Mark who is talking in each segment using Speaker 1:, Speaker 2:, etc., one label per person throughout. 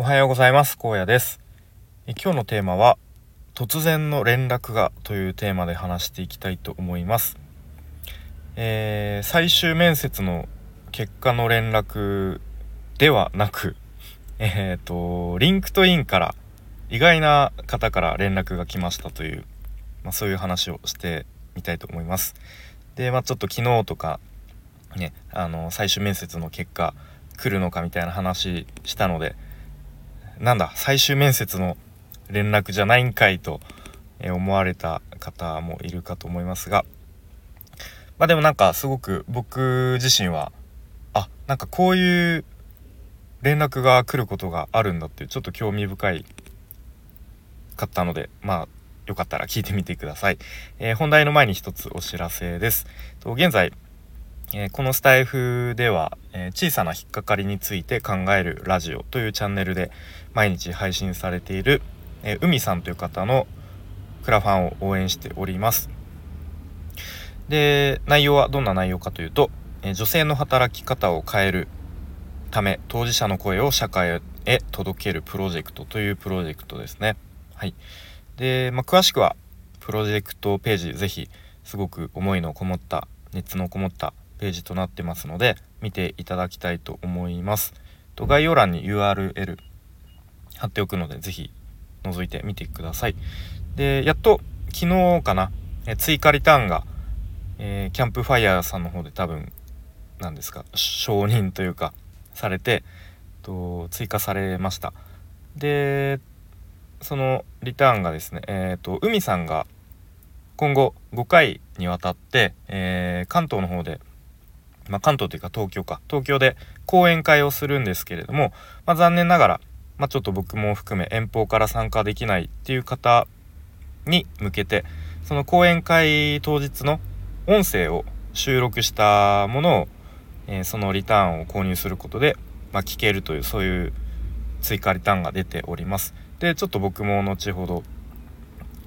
Speaker 1: おはようございます。荒野です。今日のテーマは突然の連絡がというテーマで話していきたいと思います、えー、最終面接の結果の連絡ではなくえっ、ー、とリンクトインから意外な方から連絡が来ましたという、まあ、そういう話をしてみたいと思います。でまあちょっと昨日とかねあの最終面接の結果来るのかみたいな話したのでなんだ最終面接の連絡じゃないんかいと思われた方もいるかと思いますが。まあでもなんかすごく僕自身はあなんかこういう連絡が来ることがあるんだっていうちょっと興味深いかったのでまあよかったら聞いてみてください、えー、本題の前に一つお知らせです。と現在えー、このスタイフでは、えー、小さな引っかかりについて考えるラジオというチャンネルで毎日配信されている、えー、海さんという方のクラファンを応援しております。で内容はどんな内容かというと、え女性の働き方を変えるため当事者の声を社会へ届けるプロジェクトというプロジェクトですね。はい。で、まあ、詳しくはプロジェクトページぜひすごく思いのこもった熱のこもったページとなってますので見ていただきたいと思います。と概要欄に URL 貼っておくので是非覗いてみてください。でやっと昨日かなえ追加リターンが、えー、キャンプファイヤーさんの方で多分何ですか承認というかされてと追加されました。でそのリターンがですねえっ、ー、と海さんが今後5回にわたって、えー、関東の方でまあ、関東というか東京か。東京で講演会をするんですけれども、まあ、残念ながら、まあ、ちょっと僕も含め遠方から参加できないっていう方に向けてその講演会当日の音声を収録したものを、えー、そのリターンを購入することで、ま、聞けるというそういう追加リターンが出ております。でちょっと僕も後ほど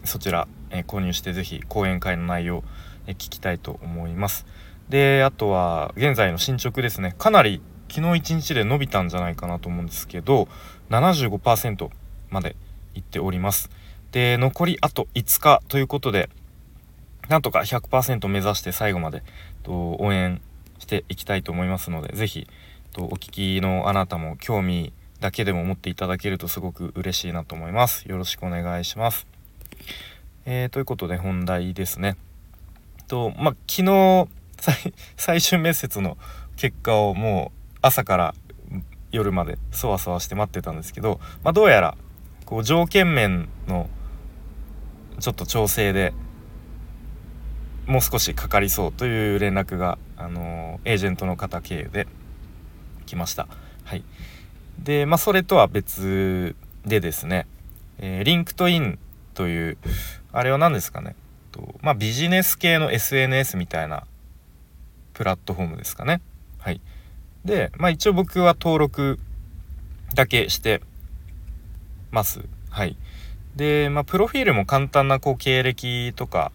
Speaker 1: そちら、えー、購入して是非講演会の内容、えー、聞きたいと思います。であとは現在の進捗ですね。かなり昨日1日で伸びたんじゃないかなと思うんですけど75%までいっております。で残りあと5日ということでなんとか100%目指して最後までと応援していきたいと思いますので是非お聞きのあなたも興味だけでも持っていただけるとすごく嬉しいなと思います。よろしくお願いします。えー、ということで本題ですね。とまあ昨日最終面接の結果をもう朝から夜までそわそわして待ってたんですけど、まあ、どうやらこう条件面のちょっと調整でもう少しかかりそうという連絡が、あのー、エージェントの方経由で来ました。はい、で、まあ、それとは別でですね、えー、リンクトインというあれは何ですかねと、まあ、ビジネス系の SNS みたいなプラットフォームですかね。はい。で、まあ一応僕は登録だけしてます。はい。で、まあプロフィールも簡単なこう経歴とか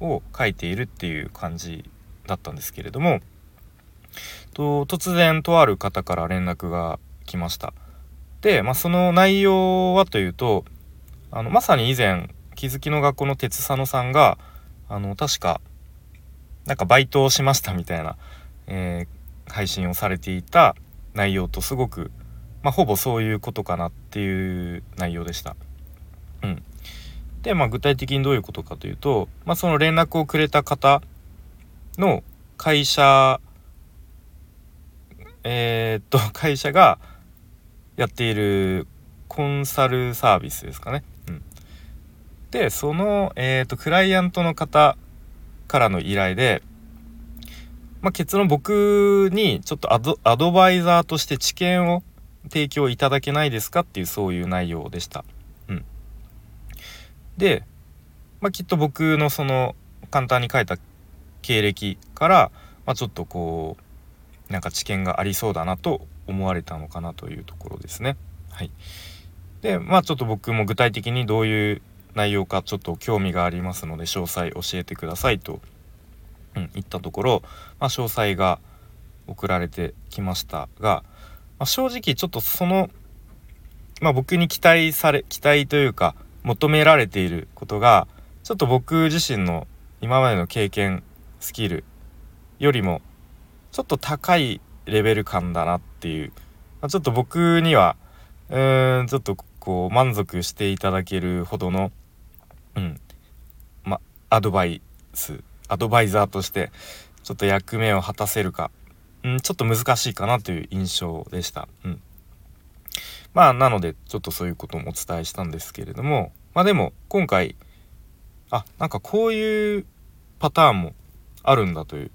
Speaker 1: を書いているっていう感じだったんですけれども、と突然とある方から連絡が来ました。で、まあその内容はというと、あのまさに以前気づきの学校の鉄佐野さんがあの確かなんかバイトをしましたみたいな、えー、配信をされていた内容とすごく、まあ、ほぼそういうことかなっていう内容でした。うん、で、まあ、具体的にどういうことかというと、まあ、その連絡をくれた方の会社えー、っと 会社がやっているコンサルサービスですかね。うん、でその、えー、っとクライアントの方からの依頼で、まあ、結論僕にちょっとアドバイザーとして知見を提供いただけないですかっていうそういう内容でした。うん、で、まあ、きっと僕のその簡単に書いた経歴から、まあ、ちょっとこうなんか知見がありそうだなと思われたのかなというところですね。はい、でまあちょっと僕も具体的にどういう内容かちょっと興味がありますので詳細教えてくださいと、うん、言ったところ、まあ、詳細が送られてきましたが、まあ、正直ちょっとそのまあ僕に期待され期待というか求められていることがちょっと僕自身の今までの経験スキルよりもちょっと高いレベル感だなっていう、まあ、ちょっと僕にはうーんちょっとこう満足していただけるほどのうん。まアドバイス。アドバイザーとしてちょっと役目を果たせるか、うん、ちょっと難しいかなという印象でした。うん、まあなのでちょっとそういうこともお伝えしたんですけれども。まあでも今回あなんかこういうパターンもあるんだという。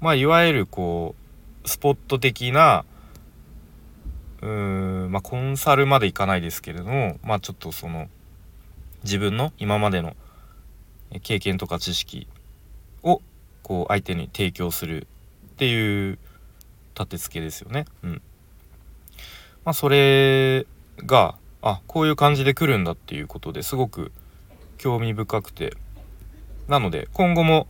Speaker 1: まあいわゆるこうスポット的なうーんまあコンサルまでいかないですけれどもまあちょっとその自分の今までの経験とか知識をこう相手に提供するっていう立て付けですよね。うん。まあそれがあこういう感じで来るんだっていうことですごく興味深くてなので今後も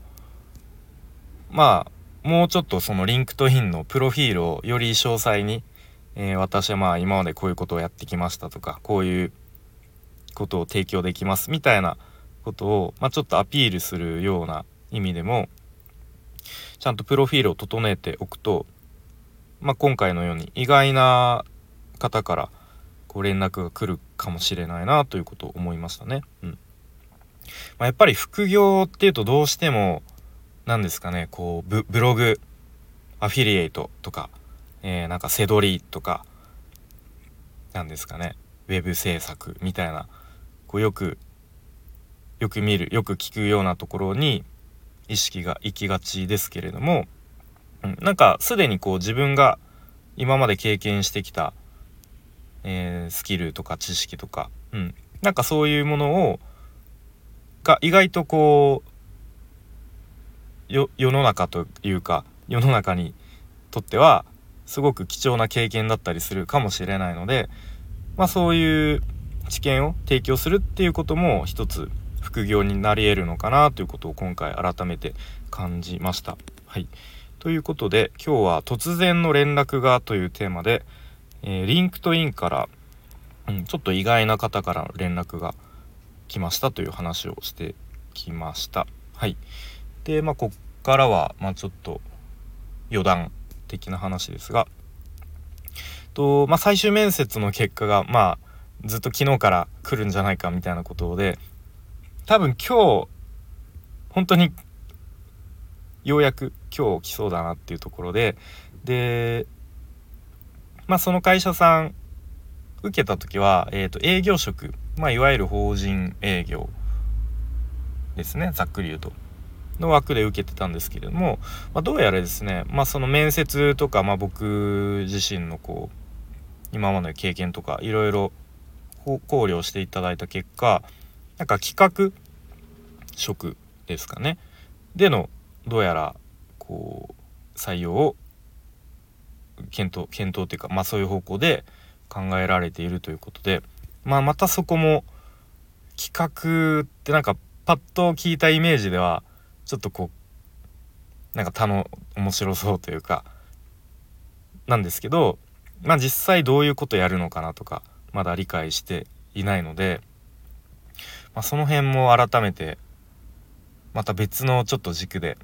Speaker 1: まあもうちょっとそのリンクトインのプロフィールをより詳細に、えー、私はまあ今までこういうことをやってきましたとかこういうことを提供できますみたいなことを、まあ、ちょっとアピールするような意味でもちゃんとプロフィールを整えておくと、まあ、今回のように意外な方からこう連絡が来るかもしれないなということを思いましたね。うんまあ、やっぱり副業っていうとどうしても何ですかねこうブログアフィリエイトとか、えー、なんか背取りとか何ですかねウェブ制作みたいなこうよくよく見るよく聞くようなところに意識が行きがちですけれども、うん、なんかすでにこう自分が今まで経験してきた、えー、スキルとか知識とか、うん、なんかそういうものをが意外とこう世の中というか世の中にとってはすごく貴重な経験だったりするかもしれないので、まあ、そういう知見を提供するっていうことも一つ副業になり得るのかなということを今回改めて感じました。はい、ということで今日は「突然の連絡が」というテーマで、えー、リンクトインから、うん、ちょっと意外な方から連絡が来ましたという話をしてきました。はい、でまあこっからは、まあ、ちょっと余談的な話ですがと、まあ、最終面接の結果がまあずっと昨日から来るんじゃないかみたいなことで多分今日本当にようやく今日来そうだなっていうところででまあその会社さん受けた時は、えーと、営業職、まあ、いわゆる法人営業ですねざっくり言うと。の枠で受けてたんですけれども、まあ、どうやらですね、まあ、その面接とか、まあ、僕自身のこう今までの経験とかいろいろ考慮していただいた結果なんか企画職ですかね。でのどうやらこう採用を検討検討というかまあそういう方向で考えられているということでまあまたそこも企画ってなんかパッと聞いたイメージではちょっとこうなんか他の面白そうというかなんですけどまあ実際どういうことやるのかなとかまだ理解していないので、まあ、その辺も改めてまた別のちょっと軸で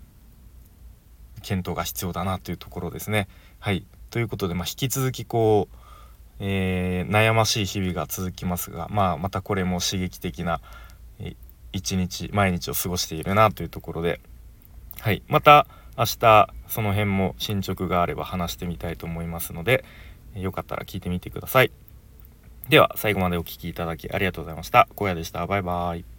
Speaker 1: 検討が必要だなというところですね。はいということで、まあ、引き続きこう、えー、悩ましい日々が続きますが、まあ、またこれも刺激的な一日毎日を過ごしているなというところで、はい、また明日その辺も進捗があれば話してみたいと思いますのでよかったら聞いてみてください。では最後までお聴きいただきありがとうございました。小屋でした。バイバーイ。